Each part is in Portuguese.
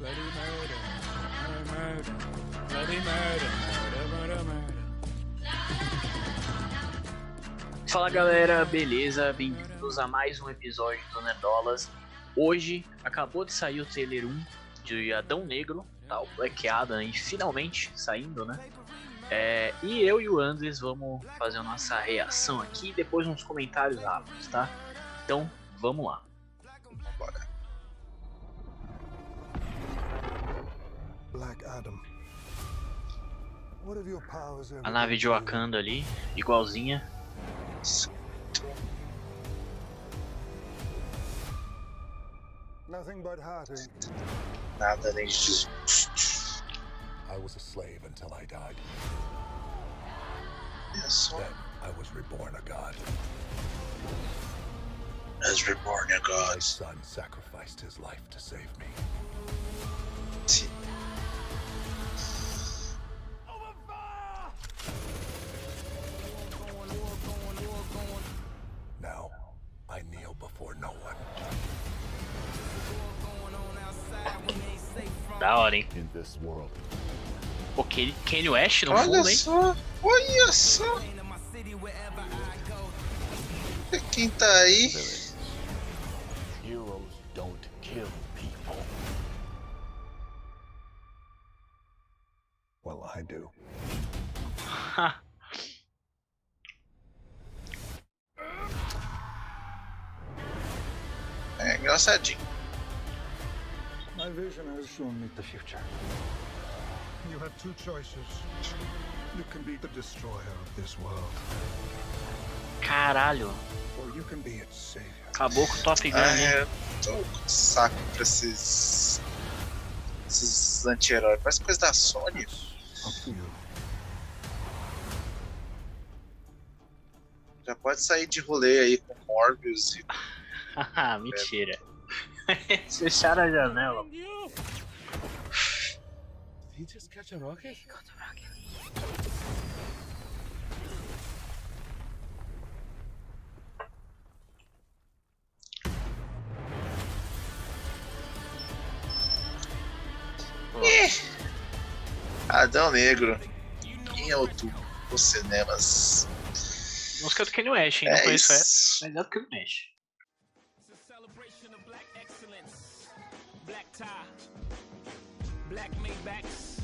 Bloody murder, murder, murder, bloody murder, murder, murder, murder. Fala galera, beleza? Bem-vindos a mais um episódio do Nerdolas. Hoje acabou de sair o trailer 1 de Adão Negro, tá? O Black Adam aí finalmente saindo, né? É, e eu e o Andres vamos fazer a nossa reação aqui e depois uns comentários rápidos, tá? Então, vamos lá. A nave de? Wakanda ali, igualzinha. Nada além de I was a slave until I died. isso. Then I was reborn a god. As reborn a My God. son sacrificed his life to save me. Da hora, hein? In this world, Pô, Kanye West no Olha fundo, hein? só, olha só. Quem tá aí? Heroes don't kill people. Well, I do. É engraçadinho. My vision has shown me the future. You have two choices. You can be the destroyer of this world, Caralho, or you can be its savior. acabou com o Top Gun, Ah, né? é, tô com saco pra esses. Esses anti-heróis. Parece coisa da Sony. Já pode sair de rolê aí com Morbius e. Haha, Fecharam a janela. He just catch a rocket? Adão Negro. Em outubro, os cinemas. Música do Kanye West, hein? Não É conheço essa, isso. mas é do Kanye West. Black tie, black Maybachs.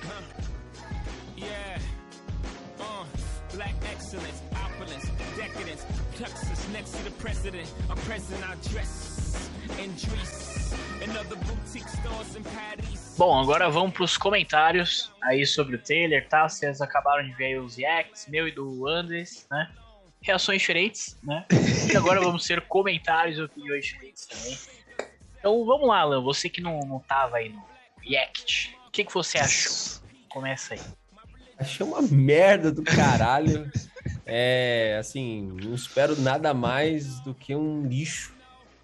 Huh. Yeah. Uh, black excellence, opulence, decadence. Tuxus next to the president. A president I dress. And other boutique stores in Paris. Bom, agora vamos pros comentários aí sobre o trailer, tá? Vocês acabaram de ver os reacts, meu e do Andres, né? Reações diferentes, né? E agora vamos ter comentários e opiniões diferentes também. Então vamos lá, Alan, você que não, não tava aí no react, o que, que você achou? Começa aí. Achei uma merda do caralho. É, assim, não espero nada mais do que um lixo.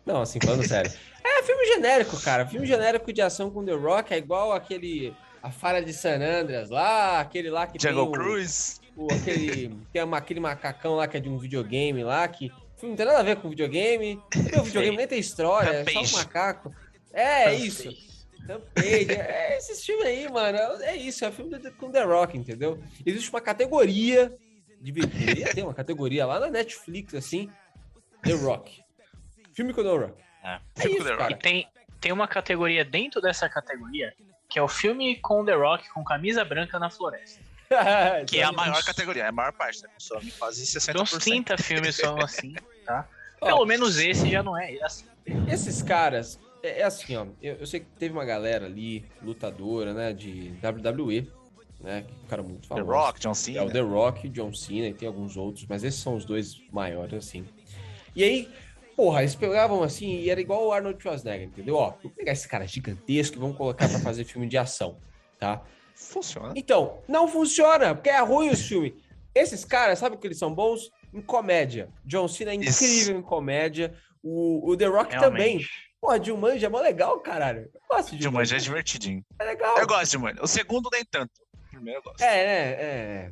Não, assim, falando sério. É filme genérico, cara. Filme genérico de ação com The Rock é igual aquele. A Falha de San Andreas lá, aquele lá que Jungle tem o, Cruise. O- aquele, tem uma- aquele macacão lá que é de um videogame lá, que o filme não tem nada a ver com videogame. O videogame nem tem história, é só um macaco. É, é isso. Rampage, é esse filme aí, mano. É isso, é filme com The Rock, entendeu? Existe uma categoria. de- Deveria ter uma categoria lá na Netflix, assim. The Rock. Filme com The Rock. É. É isso, E cara. tem, tem uma categoria dentro dessa categoria que é o filme com The Rock com camisa branca na floresta. Que é a Então, maior categoria, é a maior parte, né? Consome quase 60%. Então uns 30 filmes são assim, tá? Pelo menos esse já não é assim. Esses caras, é, é assim, ó. Eu, eu sei que teve uma galera ali, lutadora, né, de WWE, né, que ficaram muito The famosos. Rock, John É o Cena. The Rock, John Cena e tem alguns outros, mas esses são os dois maiores, assim. E aí, porra, eles pegavam assim e era igual o Arnold Schwarzenegger, entendeu? Ó, vou pegar esse cara gigantesco e vamos colocar pra fazer filme de ação, tá? Funciona. Então, não funciona, porque é ruim os filmes. Esses caras, sabe que eles são bons? Em comédia. John Cena é Isso. incrível em comédia. O, o The Rock também. Realmente. Pô, Jumanji é mó legal, caralho. Eu gosto de Jumanji é divertidinho. É legal. Eu gosto de Jumanji. O segundo nem tanto. O primeiro eu gosto. É, é, é.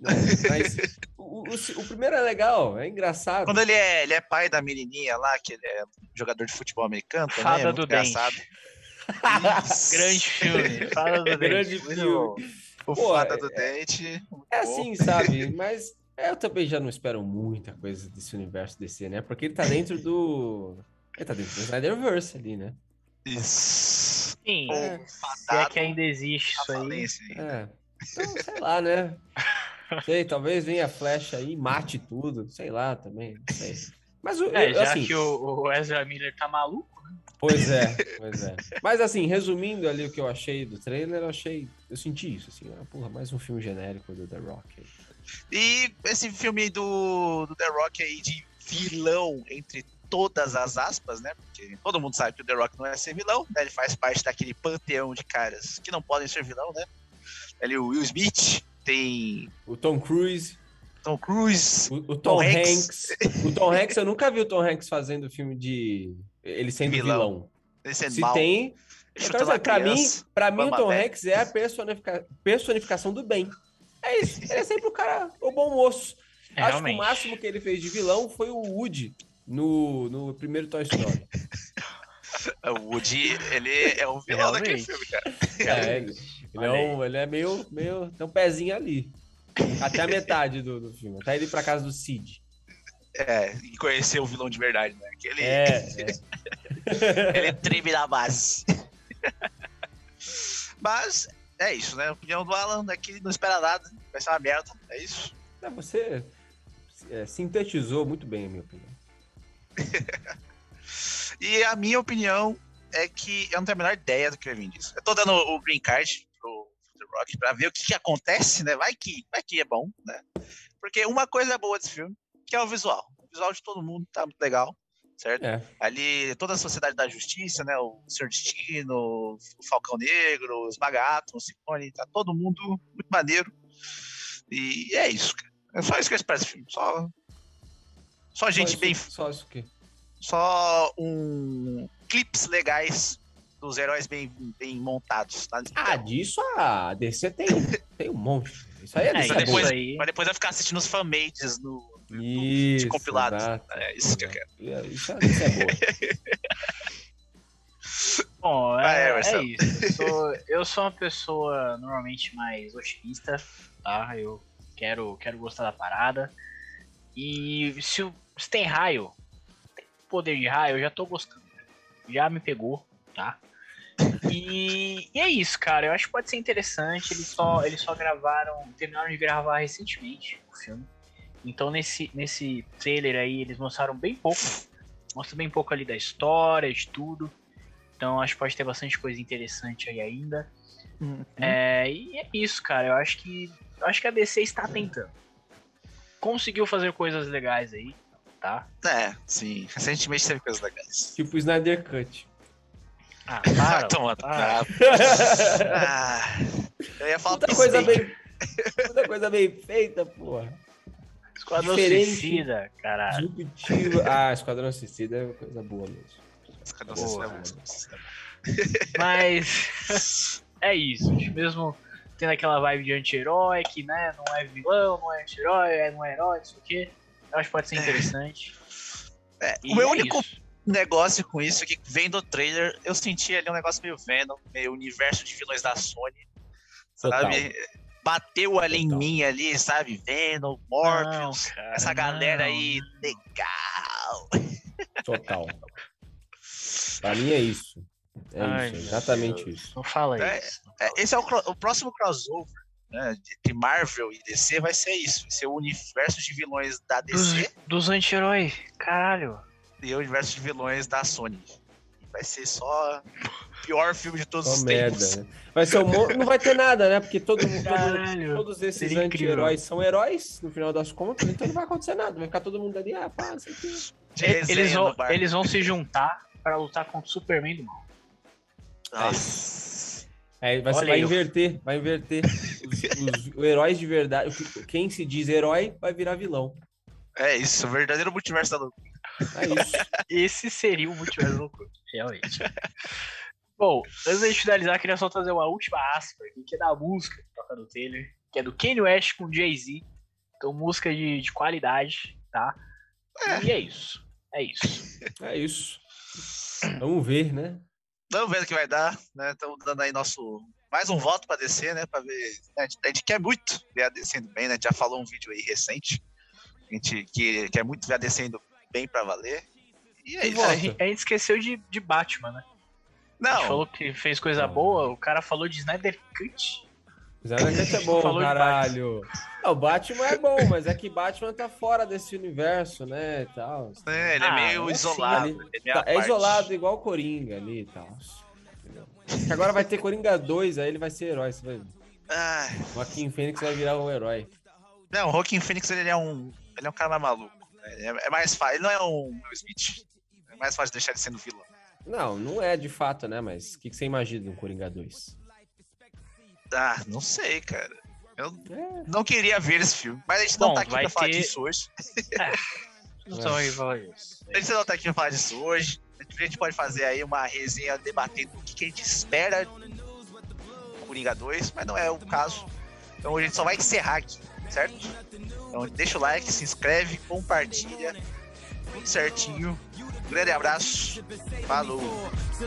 Não, Mas o, o- o primeiro é legal, é engraçado. Quando ele é, ele é pai da menininha lá, que ele é jogador de futebol americano também, Fada é muito do engraçado. dente. Grande filme. Fala do Grande Dente. Filme. O Pô, Fada é- do Dente. É assim, sabe? Mas eu também já não espero muita coisa desse universo DC, né? Porque ele tá dentro do. Ele tá dentro do Snyderverse ali, né? Isso. Sim, Pô, se é que ainda existe isso aí. É. Então, sei lá, né? Sei, talvez venha a Flash aí e mate tudo. Sei lá também, sei. Mas o. É, eu- já assim, que o, o Ezra Miller tá maluco, Pois é, pois é. Mas assim, resumindo ali o que eu achei do trailer, eu achei. Eu senti isso, assim, ah, porra, mais um filme genérico do The Rock. aí. E esse filme do, do The Rock aí de vilão entre todas as aspas, né? Porque todo mundo sabe que o The Rock não é ser vilão, né? Ele faz parte daquele panteão de caras que não podem ser vilão, né? Ali o Will Smith, tem O Tom Cruise, Tom Cruise, o, o Tom, Tom Hanks. Hanks. O Tom Hanks, eu nunca vi o Tom Hanks fazendo filme de. Ele sendo Vilão. vilão. ele sendo Se mal, tem. Eu chutando quero dizer, a pra mim, criança. pra mim o Tom. Hanks é a personifica- personificação do bem. É isso. Ele é sempre o cara, o bom moço. É, Acho realmente. que o máximo que ele fez de vilão foi o Woody no, no primeiro Toy Story. O Woody, ele é o vilão daquele Realmente. filme, cara. É, ele, ele é, um- ele é meio, meio. Tem um pezinho ali. Até a metade do, do filme. Até ele ir pra casa do Cid. É, e conhecer o vilão de verdade, né? Que ele, É, é. ele treme na base. Mas é isso, né? A opinião do Alan é que não espera nada, vai ser uma merda, é isso. É, Você é, sintetizou muito bem a minha opinião. E a minha opinião é que eu não tenho a menor ideia do que vai vir disso. Eu tô dando o green card pro The Rock pra ver o que, que acontece, né? Vai que, vai que é bom, né? Porque uma coisa é boa desse filme, que é o visual. O visual de todo mundo tá muito legal, certo? É. Ali, toda a Sociedade da Justiça, né? O Senhor Destino, o Falcão Negro, os Magato, o Ciclone, tá todo mundo muito maneiro. E é isso, cara. É só isso que eu espero desse filme. Só, só gente só bem isso, Só isso aqui. só um clipes legais dos heróis bem, bem montados, tá? Ah, disso a DC tem, tem um monte. Isso aí é É, isso boa. depois, aí. pra depois eu ficar assistindo os fanmates no Isso, de compilados. exato, É isso que eu quero. Isso é, isso é boa. Bom, é, Emerson. é isso. Eu sou, eu sou uma pessoa normalmente mais otimista, tá? Eu quero, quero gostar da parada. E se, o- se tem raio, tem poder de raio, eu já tô gostando. Já me pegou, tá? E, e é isso, cara. Eu acho que pode ser interessante. Eles só, eles só gravaram, terminaram de gravar recentemente o filme. Então nesse, nesse trailer aí eles mostraram bem pouco. Mostra bem pouco ali da história, de tudo. Então acho que pode ter bastante coisa interessante aí ainda. É, e é isso, cara. Eu acho que. Eu acho que a DC está tentando. Conseguiu fazer coisas legais aí, tá? É, sim. Recentemente teve coisas legais. tipo o Snyder Cut. Ah, Ah, para. toma, para. ah, eu ia falar Muita coisa bem. Muita coisa bem feita, porra. Esquadrão diferente. Suicida, caralho. Disruptivo. Ah, Esquadrão Suicida é uma coisa boa mesmo. Sei se é Porra. bom. Mas. É isso. Mesmo tendo aquela vibe de anti-herói, que né, não é vilão, não é anti-herói, é- não é herói, não sei o quê. Eu acho que pode ser interessante. É, o meu é único isso. negócio com isso é que vendo o trailer, eu senti ali um negócio meio Venom, meio universo de vilões da Sony. Total. Sabe? Bateu ali em Total. mim ali, sabe? Venom, Morbius, Não, cara, essa galera não. aí, legal. Total. Pra mim é isso. É Ai, isso, meu exatamente Deus. isso. Não fala É, isso. É, esse é o, o próximo crossover né, entre Marvel e DC, vai ser isso. Vai ser o universo de vilões da Dos, DC dos anti-herói, caralho. e o universo de vilões da Sony. Vai ser só o pior filme de todos Só os merda, tempos. né? Vai ser um mon... Não vai ter nada, né? Porque todo, todo- Caralho. todos esses anti-heróis são heróis, no final das contas, então não vai acontecer nada. Vai ficar todo mundo ali, ah, pá, sei Eles vão, eles vão se juntar pra lutar contra o Superman do mal. Nossa. É, vai, vai inverter, vai inverter. Os, os heróis de verdade, quem se diz herói vai virar vilão. É isso, o verdadeiro multiverso da loucura. É isso. Esse seria o multiverso loucura, realmente. Bom, antes de finalizar, queria só trazer uma última aspa aqui, que é da música que toca no trailer, que é do Kanye West com Jay-Z. Então, música de, de qualidade, tá? E é isso. É isso. É isso. Vamos ver, né? Vamos ver o que vai dar, né? Estamos dando aí nosso. Mais um voto pra descer, né? Pra ver. A gente, a gente quer muito ver a descendo bem, né? A gente já falou um vídeo aí recente. A gente que quer muito ver a descendo bem pra valer. E é A isso. Gente, a gente esqueceu de, de Batman, né? A gente Não, falou que fez coisa Não. boa, o cara falou de Snyder Cut. Exatamente é bom, caralho. Ah, o Batman é bom, mas é que Batman tá fora desse universo, né, e tal. né, ele é Ah, meio é isolado. assim, ele Tá- à é isolado igual o Coringa ali e tal. Agora vai ter Coringa 2, aí ele vai ser herói, você vai ver. Joaquim Fênix vai virar um herói. não, o Joaquin Phoenix ele é um. Ele é um cara maluco. É, é mais fácil. Ele não é um Will Smith. É mais fácil deixar ele sendo vilão. Não, não é de fato, né? Mas o que, que você imagina do Coringa 2? Ah, não sei, cara. Eu É, não queria ver esse filme. Mas a gente não Bom, tá aqui pra falar ter- disso hoje. Então aí falar isso. A gente não tá aqui pra falar disso hoje. A gente pode fazer aí uma resenha debatendo o que, que a gente espera do Coringa 2, mas não é o caso. Então hoje a gente só vai encerrar aqui, certo? Então deixa o like, se inscreve, compartilha. Tudo certinho. Um grande abraço. Falou. So